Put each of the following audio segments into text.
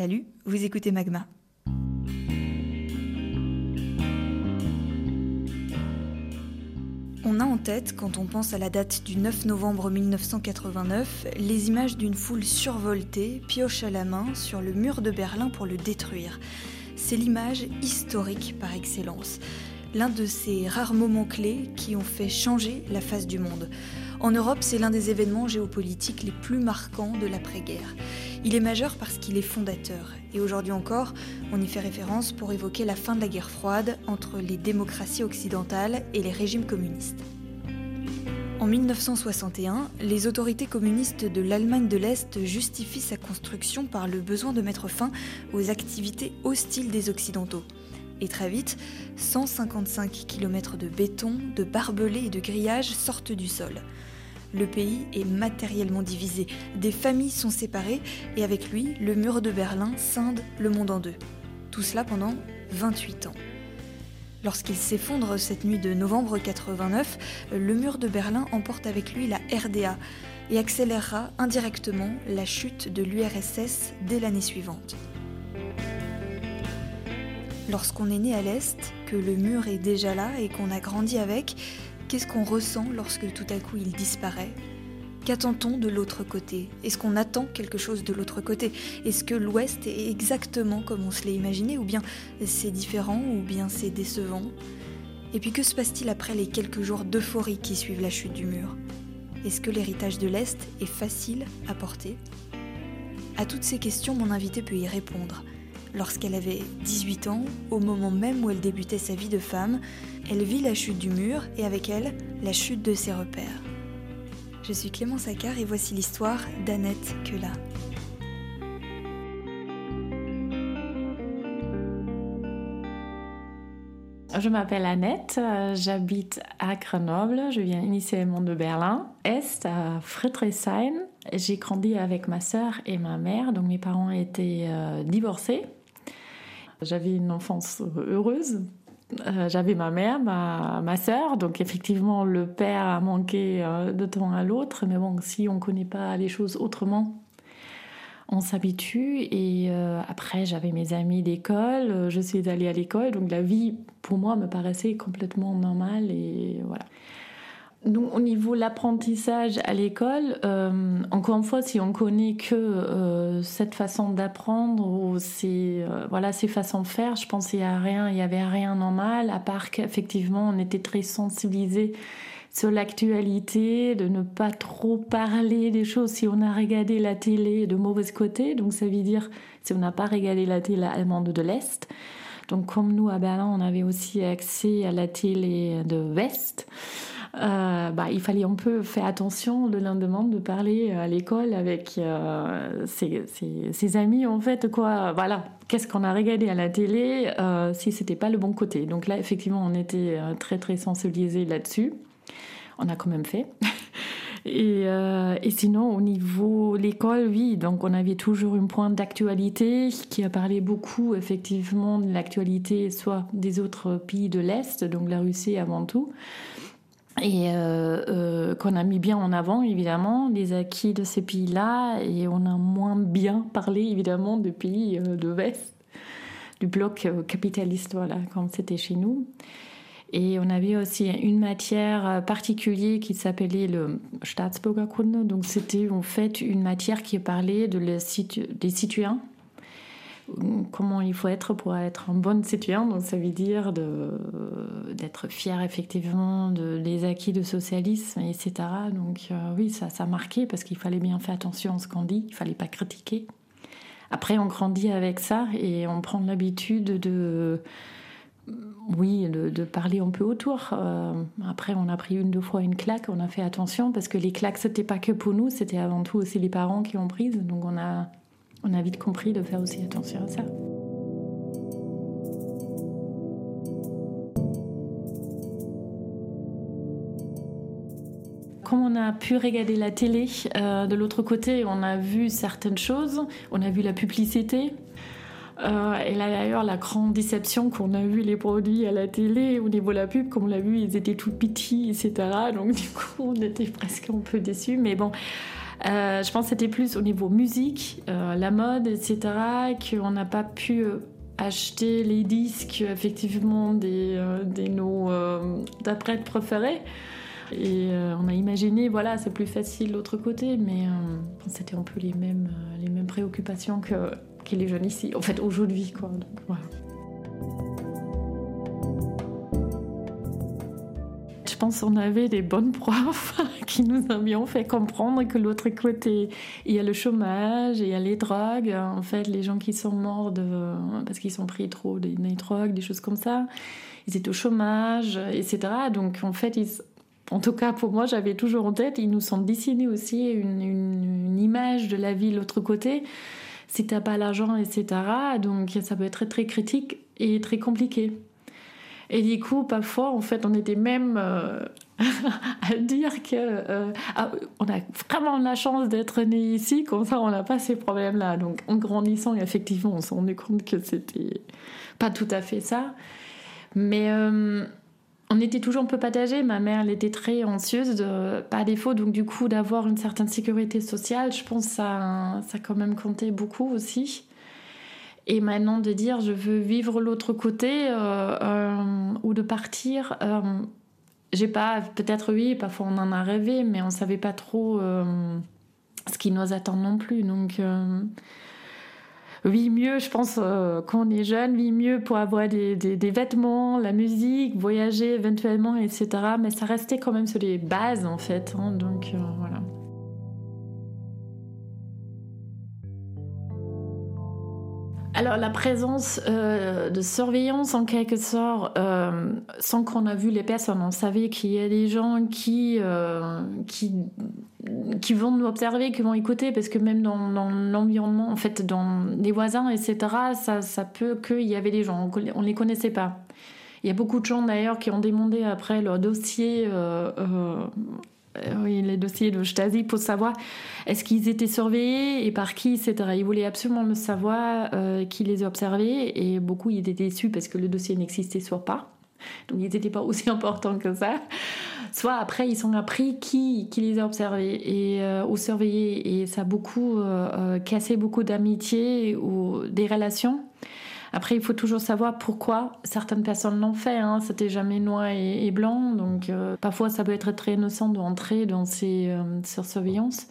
Salut, vous écoutez Magma. On a en tête, quand on pense à la date du 9 novembre 1989, les images d'une foule survoltée, pioche à la main, sur le mur de Berlin pour le détruire. C'est l'image historique par excellence, l'un de ces rares moments clés qui ont fait changer la face du monde. En Europe, c'est l'un des événements géopolitiques les plus marquants de l'après-guerre. Il est majeur parce qu'il est fondateur. Et aujourd'hui encore, on y fait référence pour évoquer la fin de la guerre froide entre les démocraties occidentales et les régimes communistes. En 1961, les autorités communistes de l'Allemagne de l'Est justifient sa construction par le besoin de mettre fin aux activités hostiles des Occidentaux. Et très vite, 155 km de béton, de barbelés et de grillages sortent du sol. Le pays est matériellement divisé, des familles sont séparées et avec lui, le mur de Berlin scinde le monde en deux. Tout cela pendant 28 ans. Lorsqu'il s'effondre cette nuit de novembre 89, le mur de Berlin emporte avec lui la RDA et accélérera indirectement la chute de l'URSS dès l'année suivante. Lorsqu'on est né à l'Est, que le mur est déjà là et qu'on a grandi avec, Qu'est-ce qu'on ressent lorsque tout à coup il disparaît? Qu'attend-on de l'autre côté? Est-ce qu'on attend quelque chose de l'autre côté? Est-ce que l'Ouest est exactement comme on se l'est imaginé? Ou bien c'est différent Ou bien c'est décevant? Et puis que se passe-t-il après les quelques jours d'euphorie qui suivent la chute du mur? Est-ce que l'héritage de l'Est est facile à porter? À toutes ces questions, mon invité peut y répondre. Lorsqu'elle avait 18 ans, au moment même où elle débutait sa vie de femme, elle vit la chute du mur et avec elle, la chute de ses repères. Je suis Clémence Saccard et voici l'histoire d'Annette Quela. Je m'appelle Annette, euh, j'habite à Grenoble, je viens initialement de Berlin, Est, à Friedrichshain. J'ai grandi avec ma sœur et ma mère, donc mes parents étaient euh, divorcés. J'avais une enfance heureuse. Euh, j'avais ma mère, ma, ma sœur, donc effectivement le père a manqué euh, de temps à l'autre, mais bon, si on ne connaît pas les choses autrement, on s'habitue. Et euh, après, j'avais mes amis d'école, je suis allée à l'école, donc la vie pour moi me paraissait complètement normale et voilà. Donc, au niveau de l'apprentissage à l'école, euh, encore une fois, si on connaît que euh, cette façon d'apprendre ou ces, euh, voilà, ces façons de faire, je y a rien, il y avait rien normal, à part qu'effectivement, on était très sensibilisés sur l'actualité, de ne pas trop parler des choses si on a regardé la télé de mauvais côté. Donc, ça veut dire si on n'a pas regardé la télé allemande de l'Est. Donc, comme nous à Berlin, on avait aussi accès à la télé de l'Est euh, bah, il fallait un peu faire attention le lendemain de parler à l'école avec euh, ses, amis en fait quoi. Voilà. Qu'est-ce qu'on a regardé à la télé euh, si c'était pas le bon côté. Donc là effectivement on était euh, très très sensibilisés là-dessus. On a quand même fait. Et, euh, et, sinon, au niveau l'école, oui, donc on avait toujours une pointe d'actualité qui a parlé beaucoup, effectivement, de l'actualité, soit des autres pays de l'Est, donc la Russie avant tout, et euh, euh, qu'on a mis bien en avant évidemment les acquis de ces pays-là et on a moins bien parlé évidemment des pays euh, de l'Est, du bloc capitaliste voilà comme c'était chez nous. Et on avait aussi une matière particulière qui s'appelait le Staatsbürgerkunde. Donc c'était en fait une matière qui parlait de les situ des citoyens comment il faut être pour être un bon citoyen. Donc ça veut dire d'être fier effectivement de, des acquis du socialisme, etc. Donc euh, oui, ça, ça a marqué parce qu'il fallait bien faire attention à ce qu'on dit, il fallait pas critiquer. Après, on grandit avec ça et on prend l'habitude de oui, de, de, parler un peu autour. Euh, après, on a pris une, deux fois une claque, on a fait attention parce que les claques, c'était pas que pour nous, c'était avant tout aussi les parents qui ont prise. Donc, on a on a vite compris de faire aussi attention à ça. Comme on a pu regarder la télé, euh, de l'autre côté, on a vu certaines choses, on a vu la publicité. Euh, et là d'ailleurs, la grande déception qu'on a vu les produits à la télé, au niveau de la pub, comme on l'a vu, ils étaient tout petits, etc. Donc du coup, on était presque un peu déçus. Mais bon, je pense que c'était plus au niveau musique, la mode, etc., qu'on n'a pas pu acheter les disques effectivement des, des nos interprètes préférés. Et on a imaginé, voilà, c'est plus facile l'autre côté, mais c'était un peu les mêmes, les mêmes préoccupations que, que les jeunes ici, en fait aujourd'hui. Quoi. Donc, voilà. Pense qu'on avait des bonnes profs qui nous bien fait comprendre que l'autre côté, il y a le chômage, il y a les drogues. En fait, les gens qui sont morts parce qu'ils ont pris trop des, drogues, des choses comme ça, ils étaient au chômage, etc. Donc, en fait, en tout cas, pour moi, j'avais toujours en tête, ils nous sont dessinés aussi une, image de la vie de l'autre côté. Si t'as pas l'argent, etc. Donc, ça peut être très critique et très compliqué. Et du coup, parfois, en fait, on était même euh, à dire que euh, ah, on a vraiment la chance d'être né ici, comme ça, on n'a pas ces problèmes-là. Donc, en grandissant, effectivement, on s'est rendu compte que c'était pas tout à fait ça. Mais euh, on était toujours un peu partagés. Ma mère, elle était très anxieuse, de, pas à défaut, donc du coup, d'avoir une certaine sécurité sociale, je pense que ça, ça quand même compté beaucoup aussi. Et maintenant de dire je veux vivre l'autre côté euh, euh, ou de partir, euh, j'ai pas, peut-être oui, parfois on en a rêvé, mais on savait pas trop ce qui nous attend non plus. Donc oui, mieux, je pense, quand on est jeune, oui, mieux pour avoir des, des, vêtements, la musique, voyager éventuellement, etc. Mais ça restait quand même sur les bases, en fait. Hein, donc, voilà. Alors la présence euh, de surveillance en quelque sorte, euh, sans qu'on a vu les personnes, on savait qu'il y a des gens qui, euh, qui, vont nous observer, qui vont écouter, parce que même dans, l'environnement, en fait, dans les voisins, etc., ça, ça peut qu'il y avait des gens, on ne les connaissait pas. Il y a beaucoup de gens d'ailleurs qui ont demandé après leur dossier oui, les dossiers de Stasi pour savoir est-ce qu'ils étaient surveillés et par qui, etc. Ils voulaient absolument le savoir, euh, qui les observait, et beaucoup ils étaient déçus parce que le dossier n'existait soit pas. Donc ils n'étaient pas aussi importants que ça. Soit après, ils ont appris qui, qui les a observés et, euh, ou surveillés. Et ça a beaucoup cassé beaucoup d'amitié ou des relations. Après, il faut toujours savoir pourquoi certaines personnes l'ont fait. Hein. C'était jamais noir et, blanc. Donc, euh, parfois, ça peut être très innocent d'entrer dans ces euh, surveillances.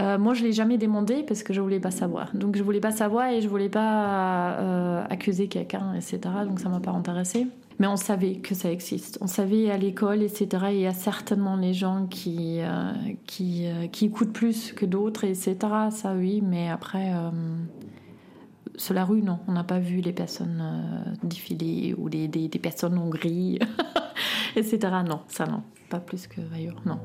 Euh, moi, je l'ai jamais demandé parce que je voulais pas savoir. Donc, je voulais pas savoir et je voulais pas accuser quelqu'un, etc. Donc, ça m'a pas intéressé. Mais on savait que ça existe. On savait à l'école, etc. Il y a certainement les gens qui qui, qui écoutent plus que d'autres, etc. Ça, oui. Mais après, sur la rue, non. On n'a pas vu les personnes euh, défiler ou des, des, personnes en gris, etc. Non, ça non. Pas plus que ailleurs, non.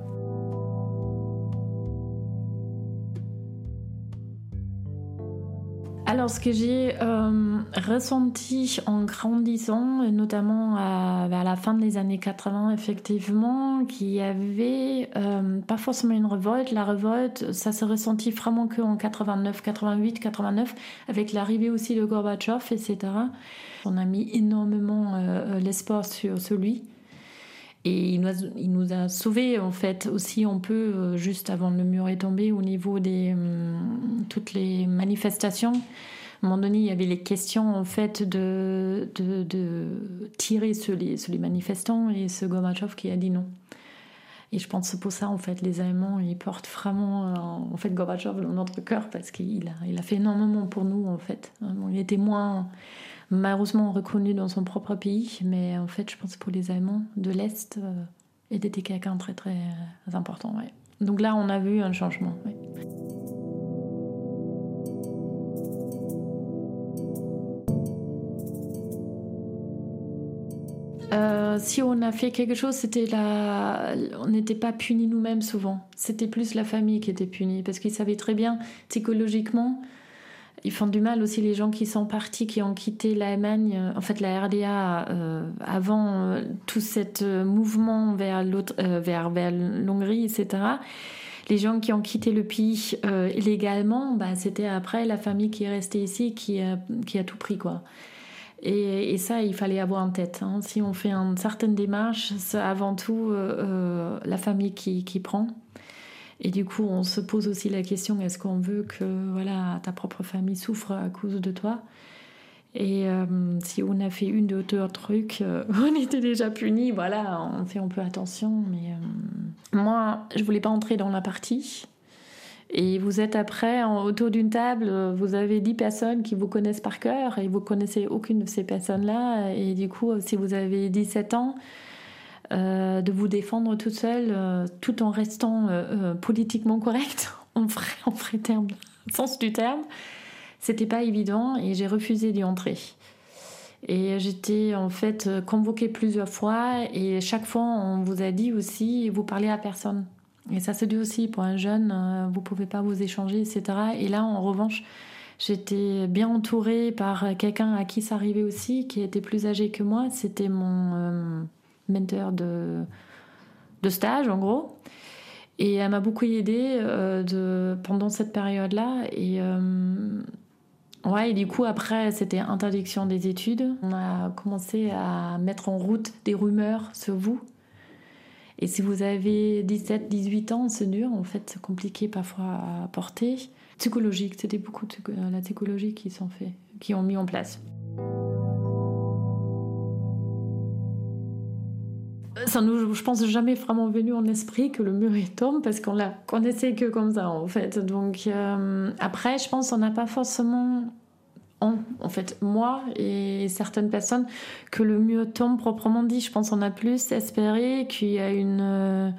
Alors, ce que j'ai euh, ressenti en grandissant, notamment à, vers la fin des années 80, effectivement, qu'il y avait euh, pas forcément une révolte. La révolte, ça s'est ressenti vraiment qu'en 89, 88, 89, avec l'arrivée aussi de Gorbatchev, etc. On a mis énormément euh, l'espoir sur, celui. Et il nous, a, il sauvés, en fait, aussi un peu, juste avant le mur est tombé, au niveau des hum, toutes les manifestations. À un moment donné, il y avait les questions, en fait, de, de, tirer sur les, manifestants, et ce Gorbachev qui a dit non. Et je pense que pour ça, en fait, les Allemands, ils portent vraiment, en fait, Gorbachev dans notre cœur, parce qu'il a, il a fait énormément pour nous, en fait. Il était moins malheureusement reconnu dans son propre pays, mais en fait, je pense pour les Allemands de l'Est, euh, il était quelqu'un très très important. Ouais. Donc là, on a vu un changement. Euh, si on a fait quelque chose, c'était la... on n'était pas punis nous-mêmes souvent. C'était plus la famille qui était punie parce qu'ils savaient très bien psychologiquement ils font du mal aussi les gens qui sont partis, qui ont quitté l'Allemagne, euh, en fait la RDA, euh, avant euh, tout ce mouvement vers l'autre, vers, vers l'Hongrie, etc. Les gens qui ont quitté le pays illégalement, bah, c'était après la famille qui est restée ici qui a, qui a tout pris, quoi. Et, et, ça, il fallait avoir en tête. Hein. Si on fait une certaine démarche, c'est avant tout la famille qui, qui prend. Et du coup, on se pose aussi la question est-ce qu'on veut que voilà ta propre famille souffre à cause de toi? Et euh, si on a fait une de deux trucs, euh, on était déjà punis. Voilà, on fait un peu attention. Mais moi, je voulais pas entrer dans la partie. Et vous êtes après autour d'une table, vous avez 10 personnes qui vous connaissent par cœur et vous connaissez aucune de ces personnes-là. Et du coup, si vous avez 17 ans, euh, de vous défendre toute seule euh, tout en restant euh, politiquement correct, en vrai, en vrai terme, sens du terme, c'était pas évident et j'ai refusé d'y entrer. Et j'étais en fait convoquée plusieurs fois et chaque fois on vous a dit aussi vous parlez à personne. Et ça se dit aussi pour un jeune, vous pouvez pas vous échanger, etc. Et là en revanche, j'étais bien entourée par quelqu'un à qui ça arrivait aussi, qui était plus âgé que moi. C'était mon mentor de, de stage, en gros. Et elle m'a beaucoup aidée euh, de, pendant cette période-là. Et, euh, ouais, et du coup, après, c'était interdiction des études. On a commencé à mettre en route des rumeurs sur vous. Et si vous avez 17, 18 ans, c'est dur, en fait, c'est compliqué parfois à porter. Psychologique, c'était beaucoup de la psychologie qui sont fait, qui ont mis en place. Ça nous, je pense, jamais vraiment venu en esprit que le mur tombe parce qu'on la connaissait que comme ça en fait. Donc euh, après, je pense qu'on n'a pas forcément, en, fait, moi et certaines personnes, que le mur tombe proprement dit. Je pense qu'on a plus espéré qu'il y a une euh,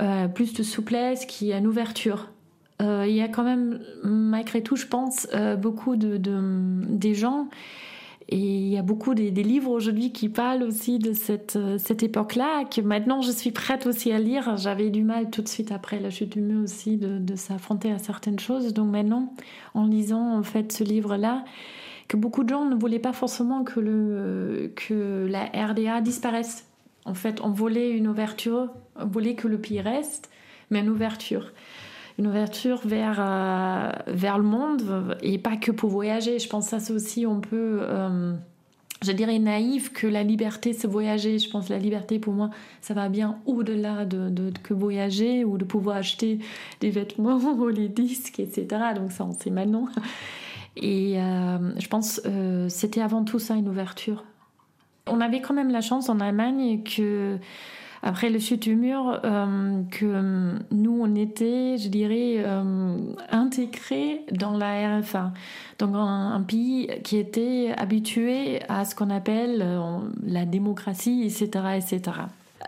euh, plus de souplesse, qu'il y a une ouverture. il y a quand même, malgré tout, je pense, beaucoup de, de des gens et il y a beaucoup des, livres aujourd'hui qui parlent aussi de cette, euh, cette époque-là, que maintenant je suis prête aussi à lire. J'avais du mal tout de suite après la chute du mur aussi de, s'affronter à certaines choses. Donc maintenant, en lisant en fait ce livre-là, que beaucoup de gens ne voulaient pas forcément que, que la RDA disparaisse. En fait, on voulait une ouverture, on voulait que le pays reste, mais une ouverture une ouverture vers, euh, vers le monde et pas que pour voyager. Je pense que ça c'est aussi un peu, euh, je dirais naïf que la liberté c'est voyager. Je pense que la liberté pour moi ça va bien au-delà de, de, que voyager ou de pouvoir acheter des vêtements ou les disques, etc. Donc ça on sait maintenant. Et euh, je pense que c'était avant tout ça une ouverture. On avait quand même la chance en Allemagne que après le chute du mur, euh, que nous, on était, je dirais, euh, intégrés dans la RFA. Donc un, pays qui était habitué à ce qu'on appelle euh, la démocratie, etc. etc.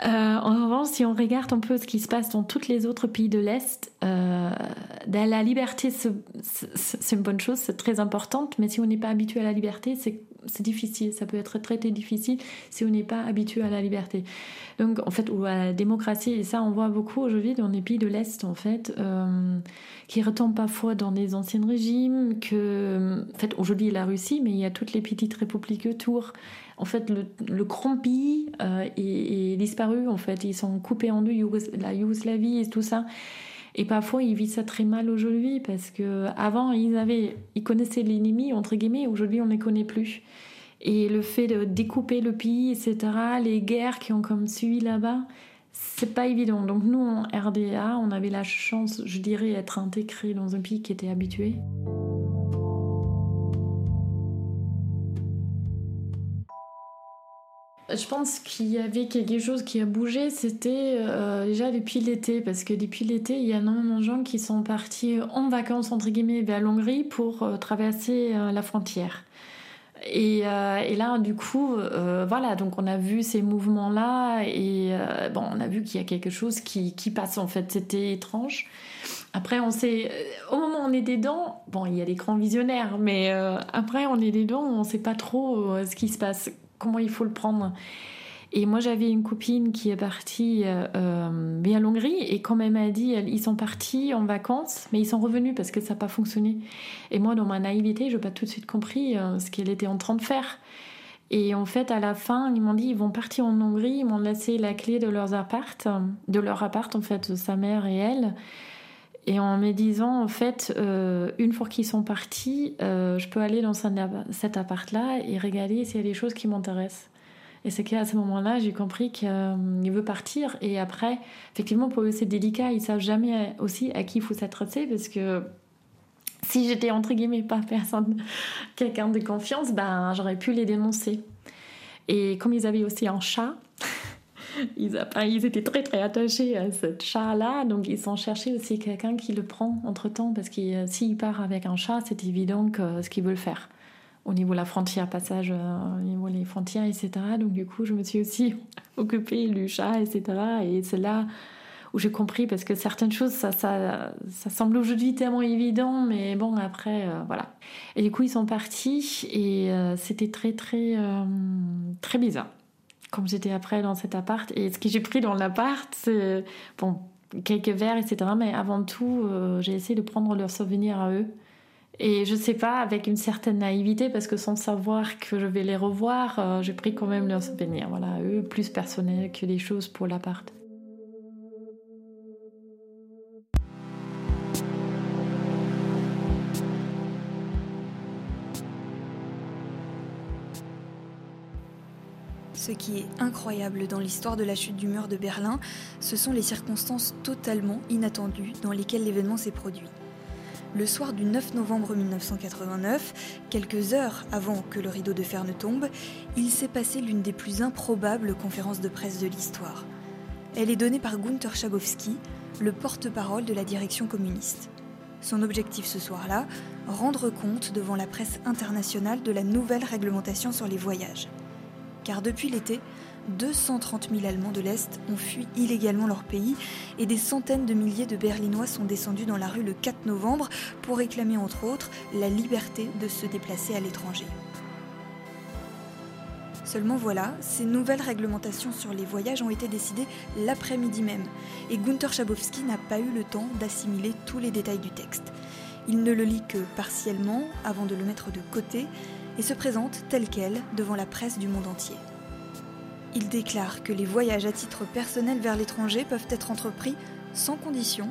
en revanche, si on regarde un peu ce qui se passe dans tous les autres pays de l'Est, la liberté, c'est une bonne chose, c'est très importante, mais si on n'est pas habitué à la liberté, c'est c'est difficile, ça peut être très, très difficile si on n'est pas habitué à la liberté. Donc, en fait, ou à la démocratie, et ça, on voit beaucoup aujourd'hui dans les pays de l'Est, en fait, euh, qui retombent parfois dans des anciens régimes, que, en fait, aujourd'hui, la Russie, mais il y a toutes les petites républiques autour. En fait, le, le grand euh, est, disparu, en fait, ils sont coupés en deux, la Yougoslavie et tout ça. Et parfois, ils vivent ça très mal aujourd'hui parce que avant, ils avaient, ils connaissaient l'ennemi entre guillemets. Aujourd'hui, on ne les connaît plus. Et le fait de découper le pays, etc., les guerres qui ont comme suivi là-bas, c'est pas évident. Donc nous, en RDA, on avait la chance, je dirais, d'être intégrés dans un pays qui était habitué. Je pense qu'il y avait quelque chose qui a bougé, c'était euh, déjà depuis l'été, parce que depuis l'été, il y a énormément de gens qui sont partis en vacances, entre guillemets, vers l'Hongrie pour euh, traverser euh, la frontière. Et, là, du coup, voilà, donc on a vu ces mouvements-là, et bon, on a vu qu'il y a quelque chose qui, qui passe, en fait, c'était étrange. Après, on sait, au moment où on est dedans, bon, il y a des grands visionnaires, mais après, on est dedans, on sait pas trop ce qui se passe comment il faut le prendre. Et moi, j'avais une copine qui est partie euh, euh bien à Hongrie et quand même m'a dit, ils sont partis en vacances, mais ils sont revenus parce que ça n'a pas fonctionné. Et moi, dans ma naïveté, je n'ai pas tout de suite compris euh, ce qu'elle était en train de faire. Et en fait, à la fin, ils m'ont dit, ils vont partir en Hongrie, ils m'ont laissé la clé de leurs appart, de leur appart, en fait, sa mère et elle. Et en me disant, en fait, euh, une fois qu'ils sont partis, euh, je peux aller dans cet appart-là et regarder s'il y a des choses qui m'intéressent. Et c'est qu'à ce moment-là, j'ai compris qu'il veut partir. Et après, effectivement, pour eux, c'est délicat. Ils savent jamais aussi à qui il faut s'adresser parce que si j'étais entre guillemets pas personne, quelqu'un de confiance, ben j'aurais pu les dénoncer. Et comme ils avaient aussi un chat, ils, étaient très très attachés à ce chat-là, donc ils ont cherché aussi quelqu'un qui le prend entre temps, parce que euh, s'il part avec un chat, c'est évident que ce qu'ils veulent faire au niveau de la frontière, passage euh, au niveau des frontières, etc. Donc du coup, je me suis aussi occupée du chat, etc. Et c'est là où j'ai compris, parce que certaines choses, ça, ça, ça semble aujourd'hui tellement évident, mais bon, après, euh, voilà. Et du coup, ils sont partis, et c'était très, très, très bizarre comme j'étais après dans cet appart. Et ce que j'ai pris dans l'appart, c'est bon, quelques verres, etc. Mais avant tout, euh, j'ai essayé de prendre leurs souvenirs à eux. Et je sais pas, avec une certaine naïveté, parce que sans savoir que je vais les revoir, euh, j'ai pris quand même leurs souvenirs. Voilà, eux, plus personnels que des choses pour l'appart. Ce qui est incroyable dans l'histoire de la chute du mur de Berlin, ce sont les circonstances totalement inattendues dans lesquelles l'événement s'est produit. Le soir du 9 novembre 1989, quelques heures avant que le rideau de fer ne tombe, il s'est passé l'une des plus improbables conférences de presse de l'histoire. Elle est donnée par Gunther Schabowski, le porte-parole de la direction communiste. Son objectif ce soir-là, rendre compte devant la presse internationale de la nouvelle réglementation sur les voyages car depuis l'été, 230 000 Allemands de l'Est ont fui illégalement leur pays et des centaines de milliers de Berlinois sont descendus dans la rue le 4 novembre pour réclamer entre autres la liberté de se déplacer à l'étranger. Seulement voilà, ces nouvelles réglementations sur les voyages ont été décidées l'après-midi même, et Gunther Schabowski n'a pas eu le temps d'assimiler tous les détails du texte. Il ne le lit que partiellement avant de le mettre de côté, et se présente tel quel devant la presse du monde entier. Il déclare que les voyages à titre personnel vers l'étranger peuvent être entrepris sans condition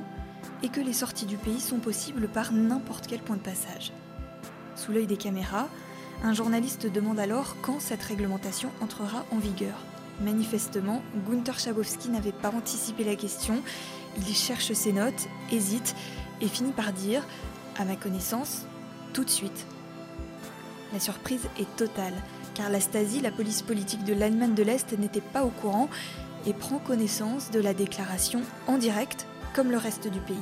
et que les sorties du pays sont possibles par n'importe quel point de passage. Sous l'œil des caméras, un journaliste demande alors quand cette réglementation entrera en vigueur. Manifestement, Gunther Schabowski n'avait pas anticipé la question, il cherche ses notes, hésite et finit par dire, à ma connaissance, tout de suite. La surprise est totale, car la Stasi, la police politique de l'Allemagne de l'Est, n'était pas au courant et prend connaissance de la déclaration en direct, comme le reste du pays.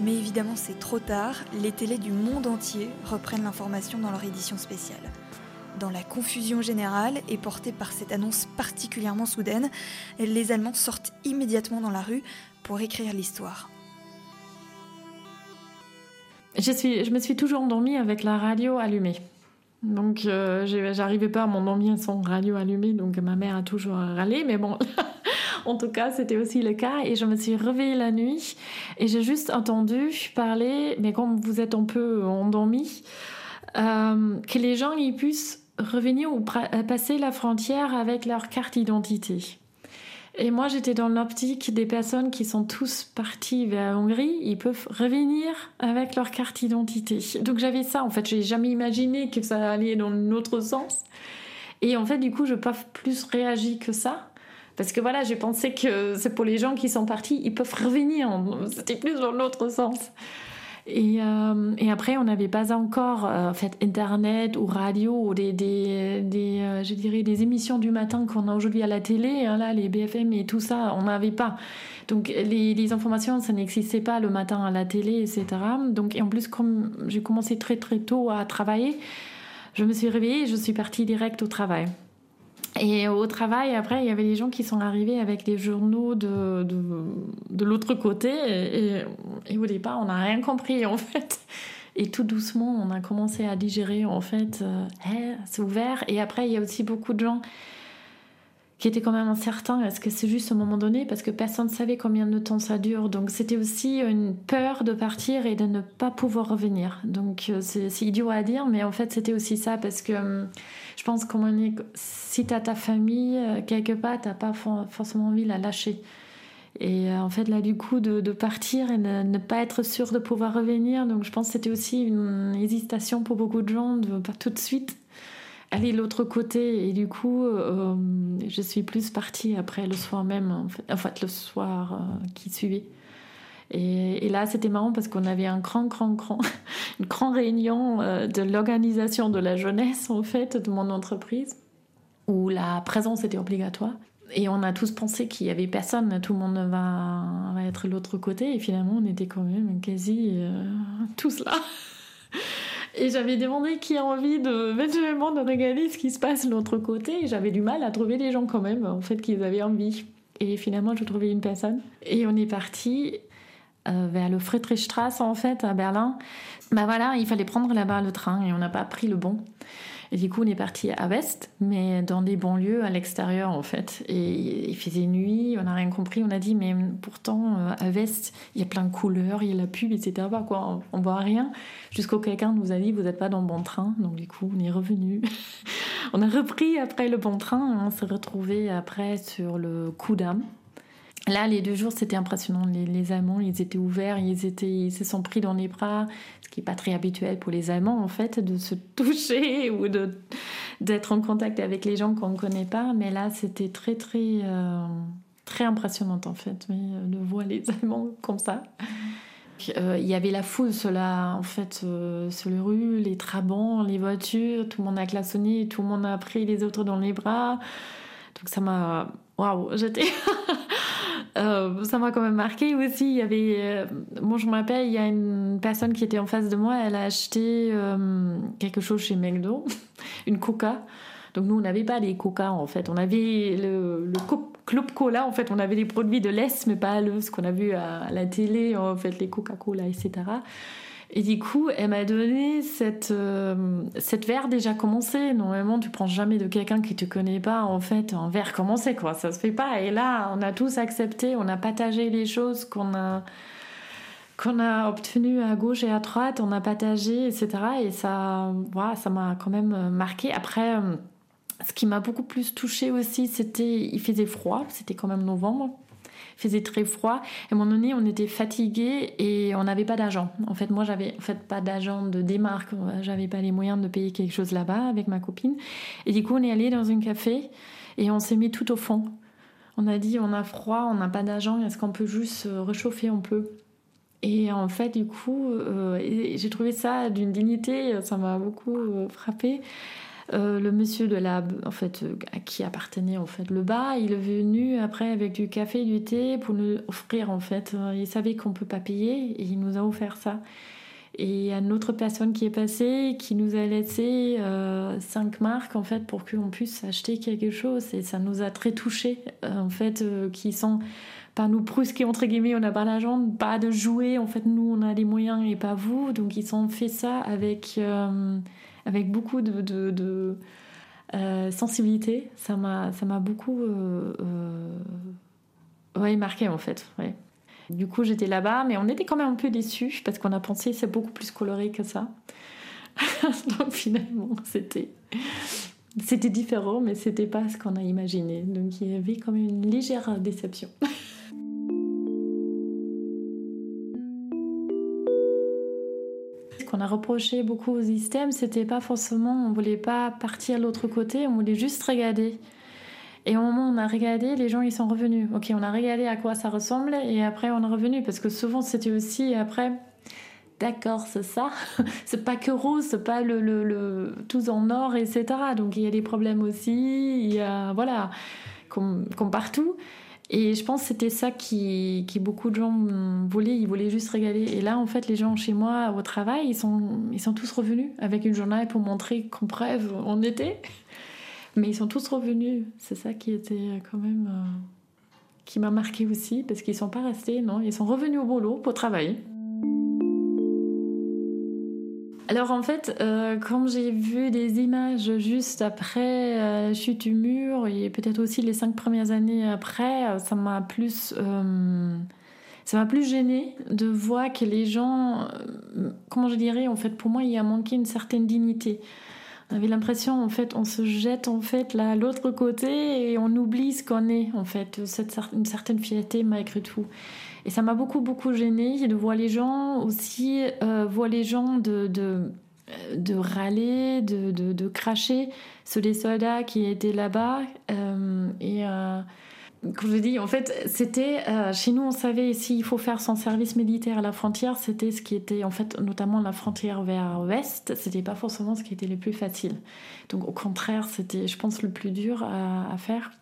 Mais évidemment, c'est trop tard, les télés du monde entier reprennent l'information dans leur édition spéciale. Dans la confusion générale et portée par cette annonce particulièrement soudaine, les Allemands sortent immédiatement dans la rue pour écrire l'histoire. Je, je me suis toujours endormie avec la radio allumée. Donc, euh, j'arrivais pas à m'endormir sans radio allumée, donc ma mère a toujours râlé, mais bon, en tout cas, c'était aussi le cas. Et je me suis réveillée la nuit et j'ai juste entendu parler, mais comme vous êtes un peu endormi, euh, que les gens ils puissent revenir ou passer la frontière avec leur carte d'identité. Et moi, j'étais dans l'optique des personnes qui sont tous partis vers la Hongrie, ils peuvent revenir avec leur carte d'identité. Donc j'avais ça, en fait, j'ai jamais imaginé que ça allait dans l'autre sens. Et en fait, du coup, je n'ai pas plus réagi que ça. Parce que voilà, j'ai pensé que c'est pour les gens qui sont partis, ils peuvent revenir. C'était plus dans l'autre sens. Et, euh, et, après, on n'avait pas encore euh, en fait internet ou radio ou des, des, des euh, je dirais des émissions du matin qu'on a aujourd'hui à la télé, hein, là les BFM et tout ça, on n'avait pas. Donc les, les informations, ça n'existait pas le matin à la télé, etc. Donc et en plus, comme j'ai commencé très très tôt à travailler, je me suis réveillée et je suis partie direct au travail. Et au travail, après, il y avait des gens qui sont arrivés avec des journaux de, de, de l'autre côté. Et, et, au départ, on n'a rien compris, en fait. Et tout doucement, on a commencé à digérer, en fait, euh, c'est ouvert. Et après, il y a aussi beaucoup de gens qui étaient quand même incertains. Est-ce que c'est juste au moment donné? Parce que personne ne savait combien de temps ça dure. Donc, c'était aussi une peur de partir et de ne pas pouvoir revenir. Donc, euh, c'est idiot à dire, mais en fait, c'était aussi ça. Parce que hum, je pense que si tu as ta famille, euh, quelque part, tu n'as pas forcément envie de la lâcher. Et euh, en fait, là, du coup, de, partir et de ne pas être sûr de pouvoir revenir. Donc, je pense que c'était aussi une hésitation pour beaucoup de gens de pas tout de suite aller de l'autre côté. Et du coup, euh, je suis plus partie après le soir même, en fait, le soir qui suivait. Et, là, c'était marrant parce qu'on avait un grand, grand, grand, une grande réunion euh, de l'organisation de la jeunesse, en fait, de mon entreprise, où la présence était obligatoire. Et on a tous pensé qu'il y avait personne, tout le monde va, être de l'autre côté. Et finalement, on était quand même quasi tous là. Et j'avais demandé qui a envie de éventuellement de regarder ce qui se passe de l'autre côté. Et j'avais du mal à trouver des gens quand même, en fait, qui avaient envie. Et finalement, j'ai trouvé une personne. Et on est parti euh, vers le Friedrichstrasse, en fait, à Berlin. Bah voilà, il fallait prendre là-bas le train et on n'a pas pris le bon. Et du coup, on est parti à West, mais dans des banlieues à l'extérieur, en fait. Et il faisait nuit, on n'a rien compris. On a dit, mais pourtant, euh, à West, il y a plein de couleurs, il y a la pub, etc. Quoi, on, ne voit rien. Jusqu'au quelqu'un nous a dit, vous n'êtes pas dans le bon train. Donc, du coup, on est revenu. on a repris après le bon train. On s'est retrouvé après sur le coup d'âme. Là, les deux jours, c'était impressionnant. Les, Allemands, ils étaient ouverts, ils, étaient, ils se sont pris dans les bras, ce qui n'est pas très habituel pour les Allemands, en fait, de se toucher ou de, d'être en contact avec les gens qu'on ne connaît pas. Mais là, c'était très, très, euh, très impressionnant, en fait, euh, de voir les Allemands comme ça. Euh, il y avait la foule, cela, en fait, sur les rues, les trabants, les voitures, tout le monde a klaxonné, tout le monde a pris les autres dans les bras. Donc ça m'a... Waouh, j'étais... Euh, ça m'a quand même marqué aussi. Il y avait, euh, moi je me rappelle, il y a une personne qui était en face de moi, elle a acheté euh, quelque chose chez McDo, une Coca. Donc nous on n'avait pas les Coca en fait, on avait le, le Club Cola en fait, on avait des produits de l'Est mais pas le, ce qu'on a vu à, la télé en fait, les Coca-Cola etc. Et du coup, elle m'a donné cette, euh, cette verre déjà commencé. Normalement, tu prends jamais de quelqu'un qui te connaît pas, en fait, un verre commencé, quoi. Ça se fait pas. Et là, on a tous accepté, on a partagé les choses qu'on a, qu'on a obtenues à gauche et à droite, on a partagé, etc. Et ça, voilà, ça m'a quand même marqué. Après, euh, ce qui m'a beaucoup plus touché aussi, c'était, il faisait froid, c'était quand même novembre faisait très froid. À un moment donné, on était fatigué et on n'avait pas d'argent. En fait, moi, j'avais en fait pas d'argent de démarque. J'avais pas les moyens de payer quelque chose là-bas avec ma copine. Et du coup, on est allé dans un café et on s'est mis tout au fond. On a dit, on a froid, on n'a pas d'argent, est-ce qu'on peut juste réchauffer un peu? Et en fait, du coup, euh, j'ai trouvé ça d'une dignité, ça m'a beaucoup euh, frappé. Euh, le monsieur de la, en fait, euh, à qui appartenait en fait le bar, il est venu après avec du café, du thé pour nous offrir en fait. Euh, il savait qu'on peut pas payer et il nous a offert ça. Et il y a une autre personne qui est passée qui nous a laissé cinq marques en fait pour qu'on puisse acheter quelque chose et ça nous a très touchés en fait qui sont pas nous qui entre guillemets on n'a pas l'argent pas de jouer en fait nous on a les moyens et pas vous donc ils ont fait ça avec avec beaucoup de, euh, sensibilité. Ça m'a, beaucoup euh, euh, marqué en fait. Du coup, j'étais là-bas, mais on était quand même un peu déçus parce qu'on a pensé c'est beaucoup plus coloré que ça. Donc finalement, c'était différent, mais c'était pas ce qu'on a imaginé. Donc il y avait même une légère déception. qu'on a reproché beaucoup au système, c'était pas forcément, on voulait pas partir l'autre côté, on voulait juste regarder. Et au moment où on a regardé, les gens ils sont revenus. Ok, on a regardé à quoi ça ressemble et après on est revenu parce que souvent c'était aussi après. D'accord, c'est ça. c'est pas que rose, c'est pas le, tout en or, etc. Donc il y a des problèmes aussi. Il y a voilà, comme partout. Et je pense que c'était ça qui, qui, beaucoup de gens voulaient, ils voulaient juste régaler. Et là, en fait, les gens chez moi au travail, ils sont, ils sont tous revenus avec une journée pour montrer qu'en bref, on était. Mais ils sont tous revenus. C'est ça qui était quand même. Euh, qui m'a marqué aussi, parce qu'ils sont pas restés, non, ils sont revenus au boulot pour travailler. Alors en fait, euh, quand j'ai vu des images juste après euh, chute du mur et peut-être aussi les cinq premières années après, euh, ça m'a plus, ça m'a plus gêné de voir que les gens, comment je dirais, en fait, pour moi, il y a manqué une certaine dignité. On avait l'impression, en fait, on se jette en fait là à l'autre côté et on oublie ce qu'on est, en fait, cette, une certaine fierté malgré tout. Et ça m'a beaucoup, beaucoup gêné de voir les gens aussi, euh, voir les gens de, de râler, de, de, cracher sur les soldats qui étaient là-bas. et comme je dis, en fait, c'était chez nous, on savait s'il faut faire son service militaire à la frontière, c'était ce qui était en fait notamment la frontière vers l'ouest, c'était pas forcément ce qui était le plus facile. Donc au contraire, c'était, je pense, le plus dur à faire.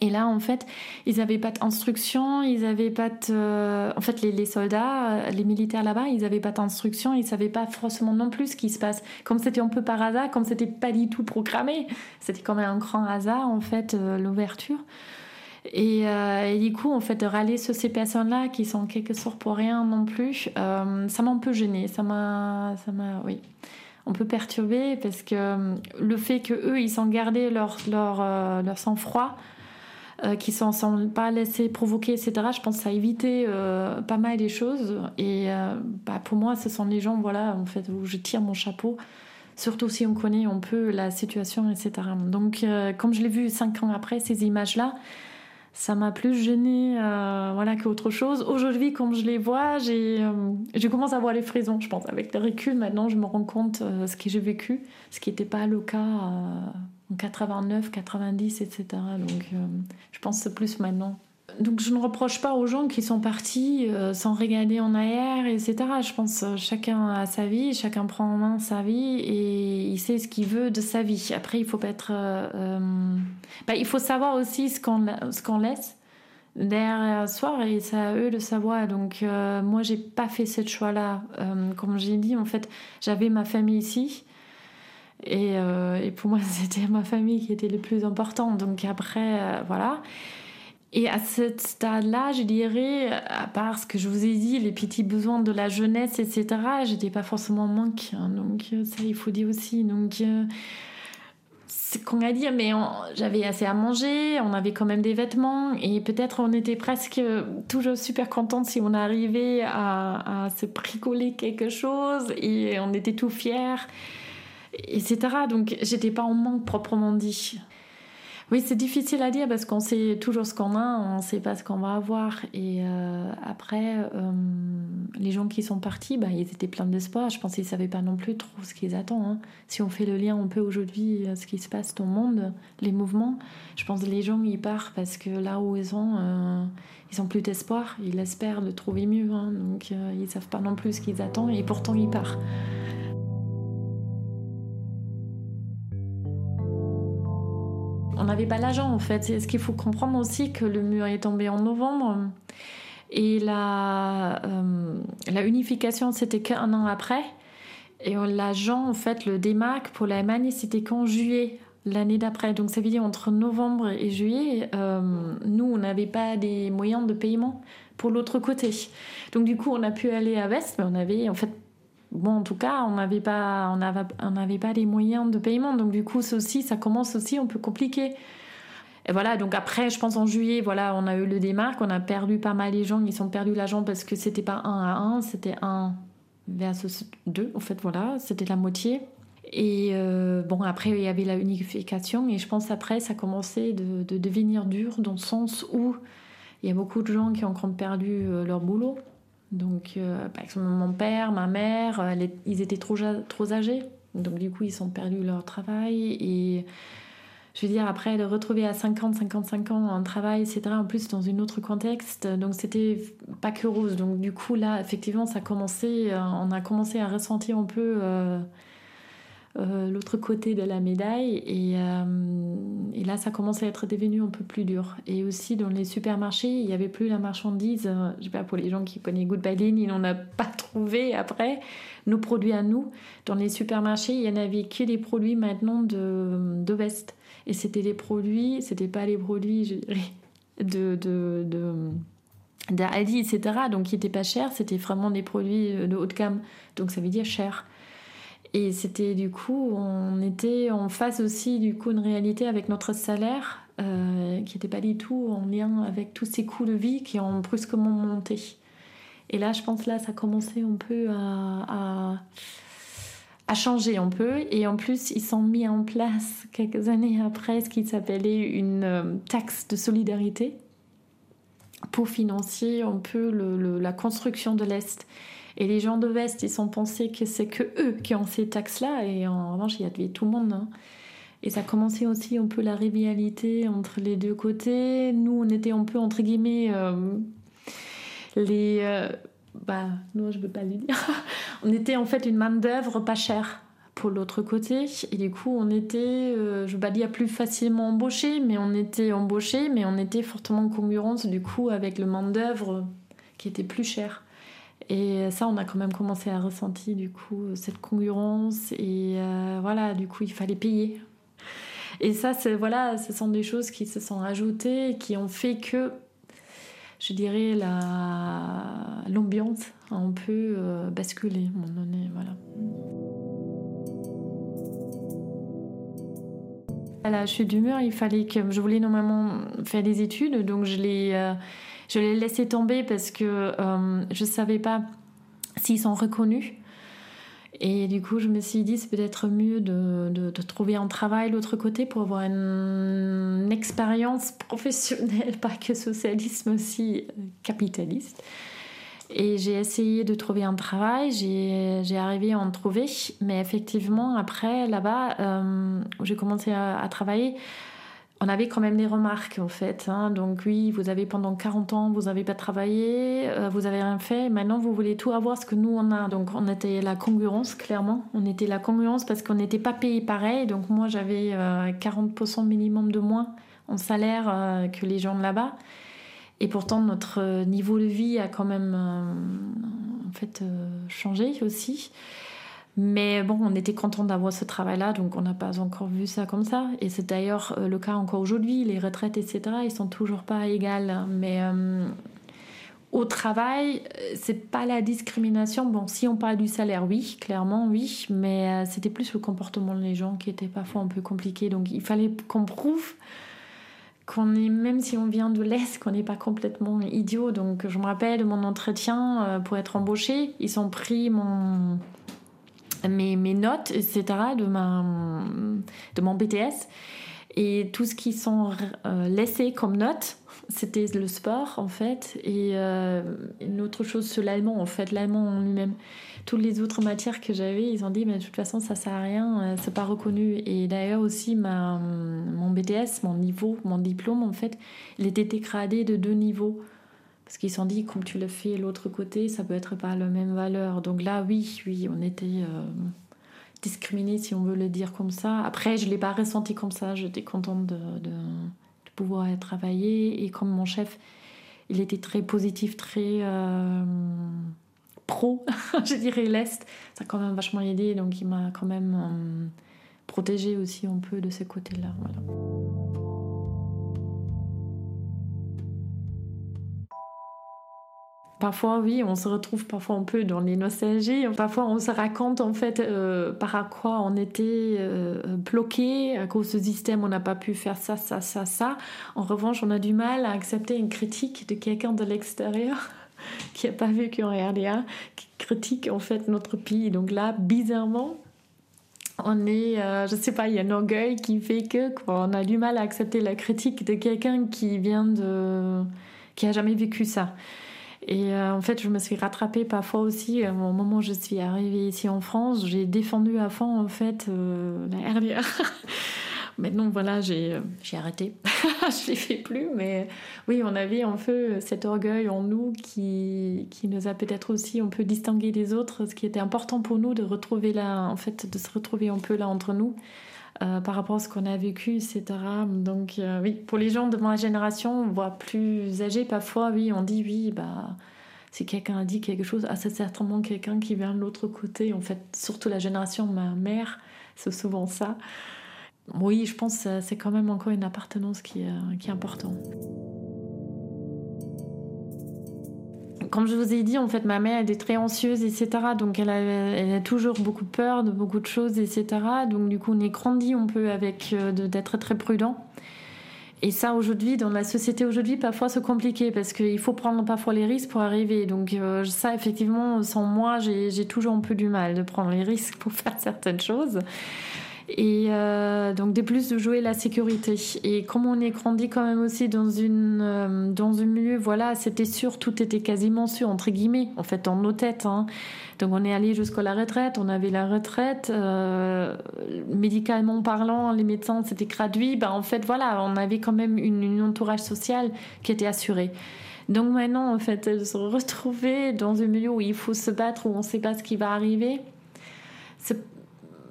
Et là, en fait, ils n'avaient pas d'instruction, ils n'avaient pas de... Euh, en fait, les, soldats, euh, les militaires là-bas, ils n'avaient pas d'instruction, ils ne savaient pas forcément non plus ce qui se passe. Comme c'était un peu par hasard, comme c'était pas du tout programmé, c'était comme un grand hasard, en fait, euh, l'ouverture. Et, du coup, en fait, de râler sur ces personnes-là qui sont quelque sorte pour rien non plus, ça m'a un peu gêné. Ça m'a, ça m'a, oui, on peut perturber parce que le fait que eux, ils ont gardé leur, leur, leur sang-froid, euh, qui s'en sont pas laissés provoquer, etc. Je pense que ça a évité euh, pas mal des choses. Et euh, bah, pour moi, ce sont les gens, voilà, en fait, où je tire mon chapeau. Surtout si on connaît un peu la situation, etc. Donc, comme je l'ai vu cinq ans après, ces images-là, ça m'a plus gêné voilà qu'autre chose. Aujourd'hui, quand je les vois, j'ai je commence à voir les frisons, je pense. Avec le recul, maintenant, je me rends compte ce que j'ai vécu, ce qui n'était pas le cas en 89, 90, etc. Donc euh, je pense que plus maintenant. Donc je ne reproche pas aux gens qui sont partis euh, sans regarder en arrière, etc. Je pense que chacun a sa vie, chacun prend en main sa vie et il sait ce qu'il veut de sa vie. Après, il faut pas être, euh, bah, il faut savoir aussi ce qu'on ce qu'on laisse derrière soi et c'est à eux de savoir. Donc moi, j'ai pas fait ce choix-là. comme j'ai dit, en fait, j'avais ma famille ici. Euh, et, pour moi, c'était ma famille qui était le plus important. Donc après, euh, voilà. Et à ce stade-là, je dirais, à part ce que je vous ai dit, les petits besoins de la jeunesse, etc., j'étais pas forcément en manque. Hein. donc euh, ça, il faut dire aussi. Donc c'est qu'on a dit, mais j'avais assez à manger, on avait quand même des vêtements, et peut-être on était presque toujours super contente si on arrivait à, à se bricoler quelque chose, et on était tout fiers etc. Donc j'étais pas en manque proprement dit. Oui, c'est difficile à dire parce qu'on sait toujours ce qu'on a, on ne sait pas ce qu'on va avoir. Et euh, après, euh, les gens qui sont partis, bah, ils étaient pleins d'espoir. Je pense qu'ils ne savaient pas non plus trop ce qu'ils attendent. Hein. Si on fait le lien un peu aujourd'hui, euh, ce qui se passe dans le monde, les mouvements, je pense que les gens, ils partent parce que là où ils sont, ils ont plus d'espoir. Ils espèrent de trouver mieux. Hein. donc, ils ne savent pas non plus ce qu'ils attendent et pourtant, ils partent. On n'avait pas l'argent en fait. Ce qu'il faut comprendre aussi que le mur est tombé en novembre et la, euh, la unification c'était qu'un an après. Et l'agent, en fait, le démarque pour l'Allemagne, c'était qu'en juillet l'année d'après. Donc ça veut dire entre novembre et juillet, euh, nous, on n'avait pas des moyens de paiement pour l'autre côté. Donc du coup, on a pu aller à Vest, mais on avait en fait bon, en tout cas, on n'avait pas, on pas les moyens de paiement. Donc, du coup, ceci, ça commence aussi un peu compliqué. Et voilà, donc après, je pense en juillet, voilà, on a eu le démarque, on a perdu pas mal les gens, ils ont perdu l'argent parce que c'était pas 1 à 1, c'était 1 versus 2, en fait, voilà, c'était la moitié. Et euh, bon, après, il y avait la unification, et je pense après, ça commençait de, de devenir dur dans le sens où il y a beaucoup de gens qui ont perdu euh, leur boulot. Donc, euh, par exemple, mon père, ma mère, euh, ils étaient trop, trop âgés. Donc, du coup, ils ont perdu leur travail. Et je veux dire, après, de retrouver à 50, 55 ans un travail, etc., en plus dans un autre contexte, donc c'était pas que rose. Donc, du coup, là, effectivement, ça a commencé, euh, on a commencé à ressentir un peu. L'autre côté de la médaille. Euh, et, là, ça commence à être devenu un peu plus dur. Et aussi, dans les supermarchés, il n'y avait plus la marchandise. Euh, je sais pas, pour les gens qui connaissent Goodbye Line, ils n'en ont pas trouvé après. Nos produits à nous. Dans les supermarchés, il y en avait que des produits maintenant de, de. Et c'était des produits, c'était pas les produits, je dirais, de, de, de etc. Donc qui n'étaient pas chers, c'était vraiment des produits de haut de gamme. Donc ça veut dire cher. Et c'était du coup, on était en face aussi du coup une réalité avec notre salaire euh, qui n'était pas du tout en lien avec tous ces coûts de vie qui ont brusquement monté. Et là, je pense là, ça commençait un peu à, à, changer un peu. Et en plus, ils sont mis en place quelques années après ce qui s'appelait une euh, taxe de solidarité pour financer un peu la construction de l'Est. Et les gens de l'Ouest, ils ont pensé que c'est que eux qui ont ces taxes-là, et en revanche, il y avait tout le monde. Hein. Et ça a commencé aussi un peu la rivalité entre les deux côtés. Nous, on était un peu, entre guillemets, euh, les... Euh, bah, non, je ne veux pas le dire. on était en fait une main-d'œuvre pas chère pour l'autre côté. Et du coup, on était, euh, je ne veux pas dire plus facilement embauché, mais on était embauché, mais on était fortement en concurrence du coup avec le main-d'œuvre qui était plus cher. Et ça, on a quand même commencé à ressentir du coup cette concurrence. Et voilà, du coup, il fallait payer et ça, voilà, ce sont des choses qui se sont ajoutées, qui ont fait que, je dirais, la, l'ambiance a un peu euh, basculé à un moment donné. Voilà. À la chute d'humeur, il fallait que je voulais normalement faire des études, donc je l'ai, euh, je l'ai laissé tomber parce que euh, je ne savais pas s'ils sont reconnus. Et du coup, je me suis dit, c'est peut-être mieux de, de, trouver un travail de l'autre côté pour avoir une, expérience professionnelle, pas que socialisme aussi capitaliste. Et j'ai essayé de trouver un travail, j'ai arrivé à en trouver, mais effectivement, après, là-bas, euh, j'ai commencé à travailler on avait quand même des remarques en fait. Hein. Donc oui, vous avez pendant 40 ans, vous n'avez pas travaillé, euh, vous n'avez rien fait. Maintenant, vous voulez tout avoir ce que nous on a. Donc on était la concurrence clairement. On était la concurrence parce qu'on n'était pas payé pareil. Donc moi j'avais 40% euh, minimum de moins en salaire euh, que les gens de là-bas. Et pourtant notre niveau de vie a quand même en fait changé aussi. Mais bon, on était content d'avoir ce travail-là, donc on n'a pas encore vu ça comme ça. Et c'est d'ailleurs euh, le cas encore aujourd'hui. Les retraites, etc., ils sont toujours pas égales. Mais euh, au travail, euh, c'est pas la discrimination. Bon, si on parle du salaire, oui, clairement, oui. Mais c'était plus le comportement des gens qui était parfois un peu compliqué. Donc il fallait qu'on prouve qu'on est, même si on vient de l'Est, qu'on n'est pas complètement idiot. Donc je me rappelle de mon entretien pour être embauché. Ils ont pris mon mes, mes notes, etc., de, ma, de mon BTS. Et tout ce qui sont euh, laissés comme notes, c'était le sport en fait. Et euh, une autre chose sur l'allemand, en fait, l'allemand en lui-même. Toutes les autres matières que j'avais, ils ont dit, mais de toute façon, ça sert à rien, euh, c'est pas reconnu. Et d'ailleurs aussi, ma, mon BTS, mon niveau, mon diplôme, en fait, il était dégradé de deux niveaux. Parce qu'ils se sont dit, comme tu le fais l'autre côté, ça peut être pas la même valeur. Donc là, oui, oui, on était euh, discriminés, si on veut le dire comme ça. Après, je ne l'ai pas ressenti comme ça. J'étais contente de, pouvoir travailler. Et comme mon chef, il était très positif, très euh, pro, je dirais l'Est, ça a quand même vachement aidé. Donc il m'a quand même euh, protégée aussi un peu de ce côté-là. Parfois, oui, on se retrouve parfois un peu dans les nostalgies. Parfois, on se raconte en fait euh, par quoi on était euh, bloqué à cause ce système. On n'a pas pu faire ça, ça, ça, ça. En revanche, on a du mal à accepter une critique de quelqu'un de l'extérieur qui n'a pas vécu en RDA, qui critique en fait notre pays. Donc là, bizarrement, on est, euh, je sais pas, il y a un orgueil qui fait que quoi, on a du mal à accepter la critique de quelqu'un qui vient de, qui a jamais vécu ça. Et euh, en fait, je me suis rattrapée parfois aussi. Euh, au moment où je suis arrivée ici en France, j'ai défendu à fond en fait euh, la RDA. Maintenant, voilà, j'ai arrêté. je ne les fais plus. Mais oui, on avait un peu cet orgueil en nous qui, qui nous a peut-être aussi un peu distingué des autres. Ce qui était important pour nous de retrouver là, en fait, de se retrouver un peu là entre nous. Euh, par rapport à ce qu'on a vécu, etc. Donc euh, oui, pour les gens de ma génération, voire plus âgés, parfois, oui, on dit oui, bah, si quelqu'un a dit quelque chose, ah, c'est certainement quelqu'un qui vient de l'autre côté. En fait, surtout la génération ma mère, c'est souvent ça. Oui, je pense que c'est quand même encore une appartenance qui, qui est importante. Comme je vous ai dit, en fait, ma mère, elle est très anxieuse, etc. Donc, elle a, toujours beaucoup peur de beaucoup de choses, etc. Donc, du coup, on est grandi un peu avec euh, d'être très prudent. Et ça, aujourd'hui, dans la société aujourd'hui, parfois c'est compliqué parce qu'il faut prendre parfois les risques pour arriver. Donc, euh, ça, effectivement, sans moi, j'ai toujours un peu du mal de prendre les risques pour faire certaines choses. Et euh, donc, de plus de jouer la sécurité. Et comme on est grandi quand même aussi dans, une, euh, dans un milieu, voilà, c'était sûr, tout était quasiment sûr, entre guillemets, en fait, dans nos têtes. Hein. Donc, on est allé jusqu'à la retraite, on avait la retraite, euh, médicalement parlant, les médecins, c'était gratuit. Ben, en fait, voilà, on avait quand même une, entourage social qui était assuré. Donc maintenant, en fait, se retrouver dans un milieu où il faut se battre, où on ne sait pas ce qui va arriver,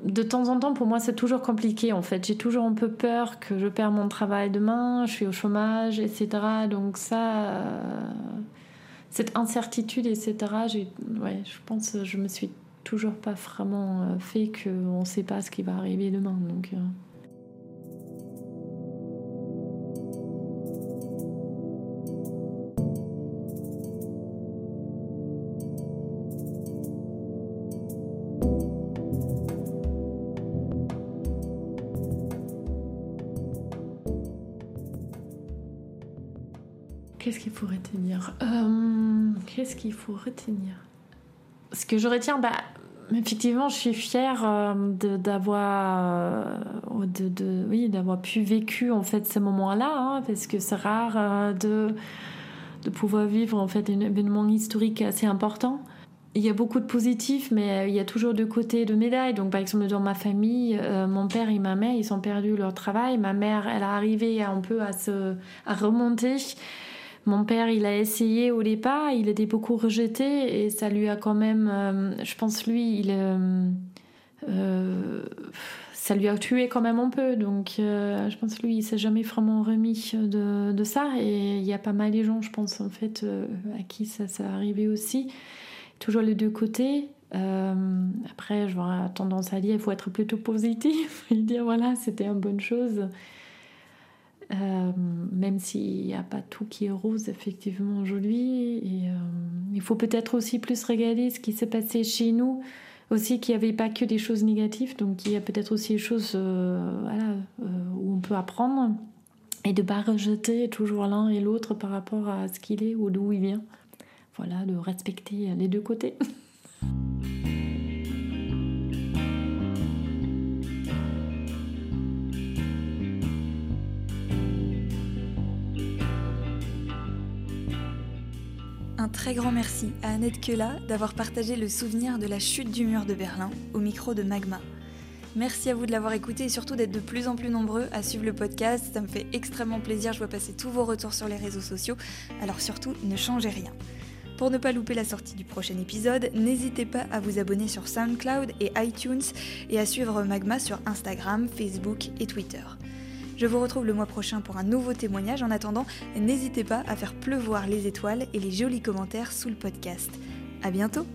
de temps en temps, pour moi, c'est toujours compliqué. En fait, j'ai toujours un peu peur que je perds mon travail demain, je suis au chômage, etc. Donc ça, euh, cette incertitude, etc. Je pense, que je me suis toujours pas vraiment euh, fait qu'on ne sait pas ce qui va arriver demain. Euh, Qu'est-ce qu'il faut retenir? Euh, Qu'est-ce qu'il faut retenir? Ce que je retiens, bah, effectivement, je suis fière euh, d'avoir, euh, de, oui, pu vécu en fait ces moments-là, hein, parce que c'est rare de, de pouvoir vivre en fait un événement historique assez important. Il y a beaucoup de positifs, mais il y a toujours deux côtés de médaille. Donc, par exemple, dans ma famille, mon père et ma mère, ils ont perdu leur travail. Ma mère, elle a arrivé un peu à se à remonter. Mon père, il a essayé au départ, il était beaucoup rejeté et ça lui a quand même, euh, je pense lui, euh, euh, ça lui a tué quand même un peu. Donc, je pense lui, il s'est jamais vraiment remis de, ça. Et il y a pas mal de gens, je pense en fait, à qui ça s'est arrivé aussi. Toujours les deux côtés. après, j'aurais tendance à dire, il faut être plutôt positif et dire voilà, c'était une bonne chose. Euh, même s'il n'y a pas tout qui est rose effectivement aujourd'hui. Euh, il faut peut-être aussi plus regarder ce qui s'est passé chez nous, aussi qu'il n'y avait pas que des choses négatives, donc il y a peut-être aussi des choses euh, où on peut apprendre et de ne pas rejeter toujours l'un et l'autre par rapport à ce qu'il est ou d'où il vient. Voilà, de respecter les deux côtés. très grand merci à Annette Kela d'avoir partagé le souvenir de la chute du mur de Berlin au micro de Magma. Merci à vous de l'avoir écouté et surtout d'être de plus en plus nombreux à suivre le podcast. Ça me fait extrêmement plaisir, je vois passer tous vos retours sur les réseaux sociaux. Alors surtout, ne changez rien. Pour ne pas louper la sortie du prochain épisode, n'hésitez pas à vous abonner sur SoundCloud et iTunes et à suivre Magma sur Instagram, Facebook et Twitter. Je vous retrouve le mois prochain pour un nouveau témoignage. En attendant, n'hésitez pas à faire pleuvoir les étoiles et les jolis commentaires sous le podcast. À bientôt!